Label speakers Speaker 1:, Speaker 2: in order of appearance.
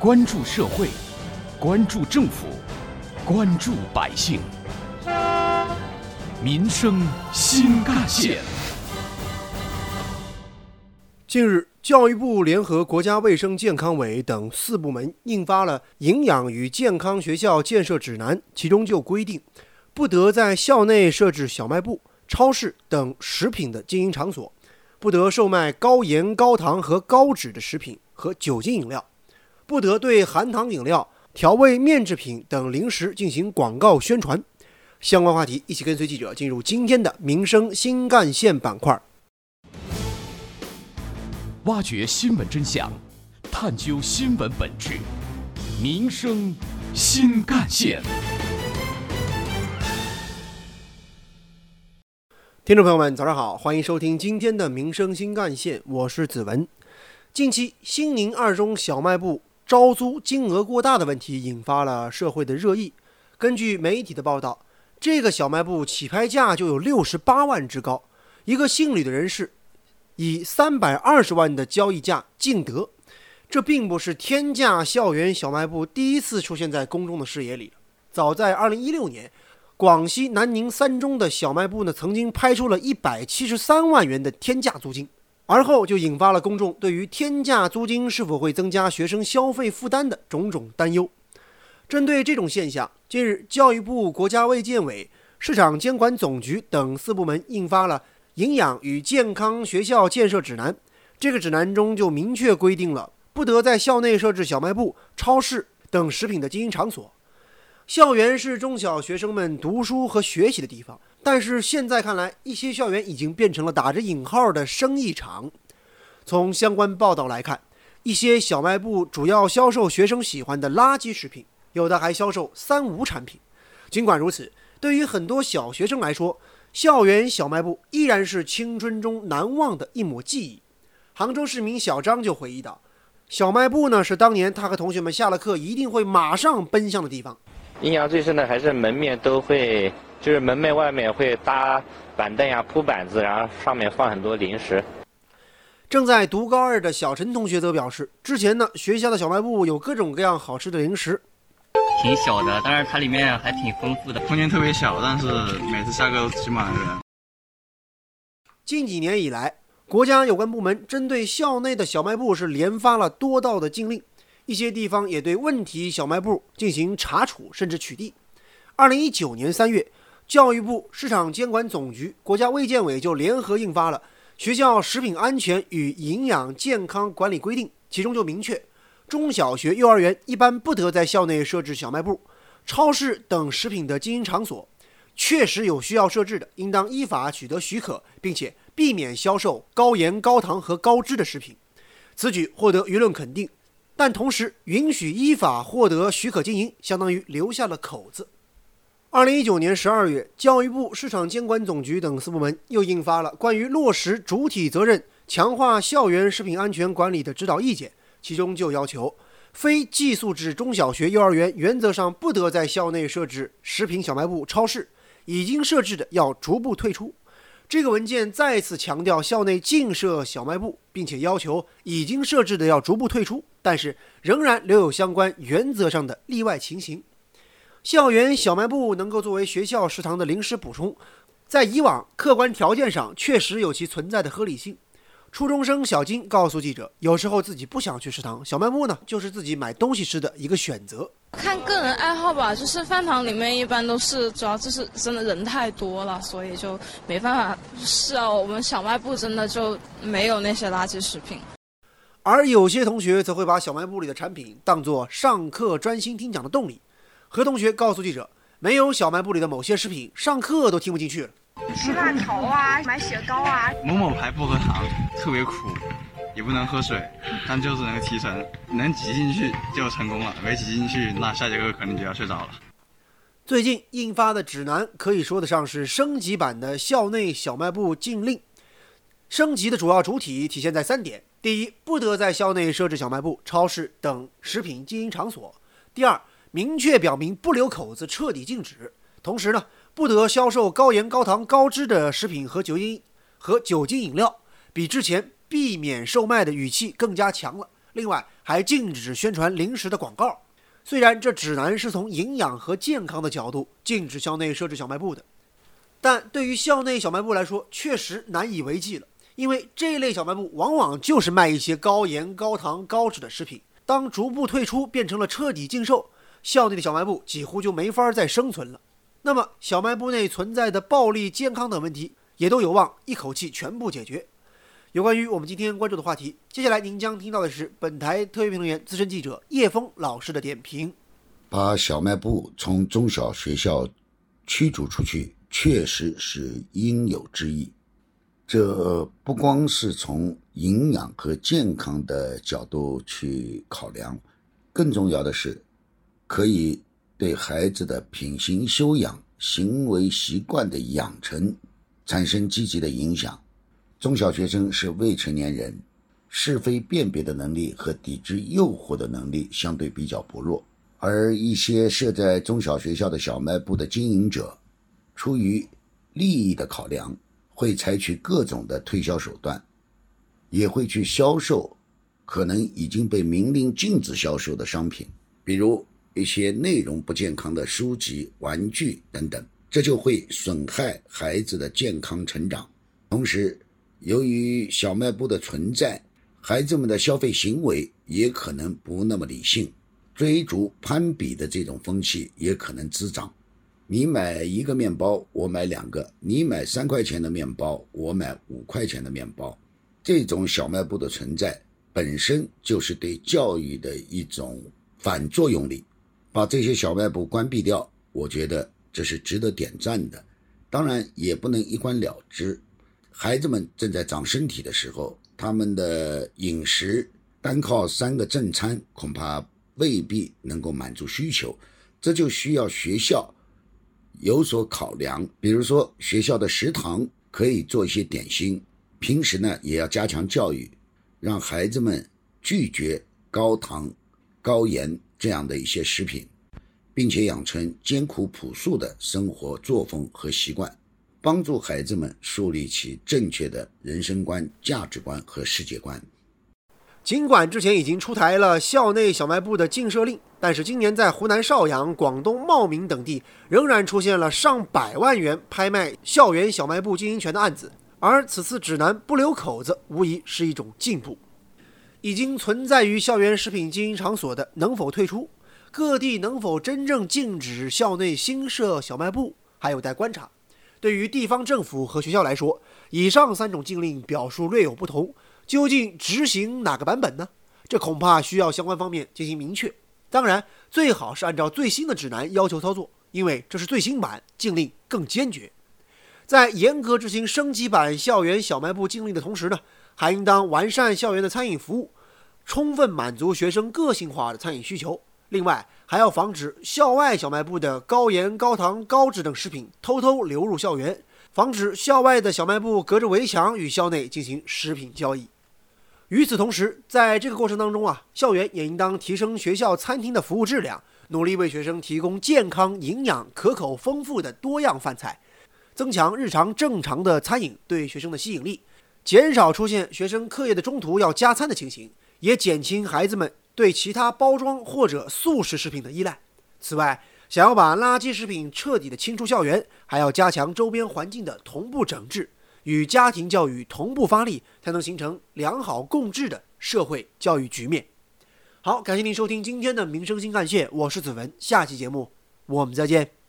Speaker 1: 关注社会，关注政府，关注百姓，民生新干线。
Speaker 2: 近日，教育部联合国家卫生健康委等四部门印发了《营养与健康学校建设指南》，其中就规定，不得在校内设置小卖部、超市等食品的经营场所，不得售卖高盐、高糖和高脂的食品和酒精饮料，不得对含糖饮料、调味面制品等零食进行广告宣传。相关话题，一起跟随记者进入今天的民生新干线板块。
Speaker 1: 挖掘新闻真相，探究新闻本质，民生新干线。
Speaker 2: 听众朋友们，早上好，欢迎收听今天的民生新干线，我是子文。近期，新宁二中小卖部招租金额过大的问题引发了社会的热议。根据媒体的报道，这个小卖部起拍价就有六十八万之高，一个姓吕的人士以三百二十万的交易价竞得。这并不是天价校园小卖部第一次出现在公众的视野里。早在二零一六年，广西南宁三中的小卖部呢，曾经拍出了一百七十三万元的天价租金，而后就引发了公众对于天价租金是否会增加学生消费负担的种种担忧。针对这种现象，近日，教育部、国家卫健委、市场监管总局等四部门印发了《营养与健康学校建设指南》。这个指南中就明确规定了，不得在校内设置小卖部、超市等食品的经营场所。校园是中小学生们读书和学习的地方，但是现在看来，一些校园已经变成了打着引号的生意场。从相关报道来看，一些小卖部主要销售学生喜欢的垃圾食品。有的还销售三无产品。尽管如此，对于很多小学生来说，校园小卖部依然是青春中难忘的一抹记忆。杭州市民小张就回忆道：“小卖部呢，是当年他和同学们下了课一定会马上奔向的地方。
Speaker 3: 印象最深的还是门面都会，就是门面外面会搭板凳呀、铺板子，然后上面放很多零食。”
Speaker 2: 正在读高二的小陈同学则表示，之前呢，学校的小卖部有各种各样好吃的零食。
Speaker 4: 挺小的，但是它里面还挺丰富的。
Speaker 5: 空间特别小，但是每次下课都挤满了人。
Speaker 2: 近几年以来，国家有关部门针对校内的小卖部是连发了多道的禁令，一些地方也对问题小卖部进行查处，甚至取缔。二零一九年三月，教育部、市场监管总局、国家卫健委就联合印发了《学校食品安全与营养健康管理规定》，其中就明确。中小学、幼儿园一般不得在校内设置小卖部、超市等食品的经营场所。确实有需要设置的，应当依法取得许可，并且避免销售高盐、高糖和高脂的食品。此举获得舆论肯定，但同时允许依法获得许可经营，相当于留下了口子。二零一九年十二月，教育部、市场监管总局等四部门又印发了关于落实主体责任、强化校园食品安全管理的指导意见。其中就要求，非寄宿制中小学、幼儿园原则上不得在校内设置食品小卖部、超市，已经设置的要逐步退出。这个文件再次强调校内禁设小卖部，并且要求已经设置的要逐步退出，但是仍然留有相关原则上的例外情形。校园小卖部能够作为学校食堂的临时补充，在以往客观条件上确实有其存在的合理性。初中生小金告诉记者：“有时候自己不想去食堂，小卖部呢，就是自己买东西吃的一个选择。
Speaker 6: 看个人爱好吧，就是饭堂里面一般都是，主要就是真的人太多了，所以就没办法。是啊，我们小卖部真的就没有那些垃圾食品。
Speaker 2: 而有些同学则会把小卖部里的产品当作上课专心听讲的动力。何同学告诉记者：没有小卖部里的某些食品，上课都听不进去了。”
Speaker 7: 吃辣条啊，买雪糕啊。
Speaker 5: 某某牌薄荷糖，特别苦，也不能喝水，但就是能提神，能挤进去就成功了，没挤进去，那下节课可能就要睡着了。
Speaker 2: 最近印发的指南可以说得上是升级版的校内小卖部禁令。升级的主要主体体现在三点：第一，不得在校内设置小卖部、超市等食品经营场所；第二，明确表明不留口子，彻底禁止。同时呢。不得销售高盐、高糖、高脂的食品和酒精和酒精饮料，比之前避免售卖的语气更加强了。另外还禁止宣传零食的广告。虽然这指南是从营养和健康的角度禁止校内设置小卖部的，但对于校内小卖部来说，确实难以为继了。因为这类小卖部往往就是卖一些高盐、高糖、高脂的食品。当逐步退出变成了彻底禁售，校内的小卖部几乎就没法再生存了。那么，小卖部内存在的暴力、健康等问题，也都有望一口气全部解决。有关于我们今天关注的话题，接下来您将听到的是本台特约评论员、资深记者叶峰老师的点评。
Speaker 8: 把小卖部从中小学校驱逐出去，确实是应有之义。这不光是从营养和健康的角度去考量，更重要的是，可以对孩子的品行修养、行为习惯的养成产生积极的影响。中小学生是未成年人，是非辨别的能力和抵制诱惑的能力相对比较薄弱，而一些设在中小学校的小卖部的经营者，出于利益的考量，会采取各种的推销手段，也会去销售可能已经被明令禁止销售的商品，比如一些内容不健康的书籍、玩具等等，这就会损害孩子的健康成长，同时。由于小卖部的存在，孩子们的消费行为也可能不那么理性，追逐攀比的这种风气也可能滋长。你买一个面包，我买两个；你买三块钱的面包，我买五块钱的面包。这种小卖部的存在本身就是对教育的一种反作用力。把这些小卖部关闭掉，我觉得这是值得点赞的。当然，也不能一关了之。孩子们正在长身体的时候，他们的饮食单靠三个正餐恐怕未必能够满足需求，这就需要学校有所考量。比如说，学校的食堂可以做一些点心，平时呢也要加强教育，让孩子们拒绝高糖、高盐这样的一些食品，并且养成艰苦朴素的生活作风和习惯。帮助孩子们树立起正确的人生观、价值观和世界观。
Speaker 2: 尽管之前已经出台了校内小卖部的禁设令，但是今年在湖南邵阳、广东茂名等地仍然出现了上百万元拍卖校园小卖部经营权的案子。而此次指南不留口子，无疑是一种进步。已经存在于校园食品经营场所的能否退出？各地能否真正禁止校内新设小卖部？还有待观察。对于地方政府和学校来说，以上三种禁令表述略有不同，究竟执行哪个版本呢？这恐怕需要相关方面进行明确。当然，最好是按照最新的指南要求操作，因为这是最新版禁令更坚决。在严格执行升级版校园小卖部禁令的同时呢，还应当完善校园的餐饮服务，充分满足学生个性化的餐饮需求。另外，还要防止校外小卖部的高盐、高糖、高脂等食品偷偷流入校园，防止校外的小卖部隔着围墙与校内进行食品交易。与此同时，在这个过程当中啊，校园也应当提升学校餐厅的服务质量，努力为学生提供健康、营养、可口、丰富的多样饭菜，增强日常正常的餐饮对学生的吸引力，减少出现学生课业的中途要加餐的情形，也减轻孩子们。对其他包装或者速食食品的依赖。此外，想要把垃圾食品彻底的清出校园，还要加强周边环境的同步整治，与家庭教育同步发力，才能形成良好共治的社会教育局面。好，感谢您收听今天的民生新干线，我是子文，下期节目我们再见。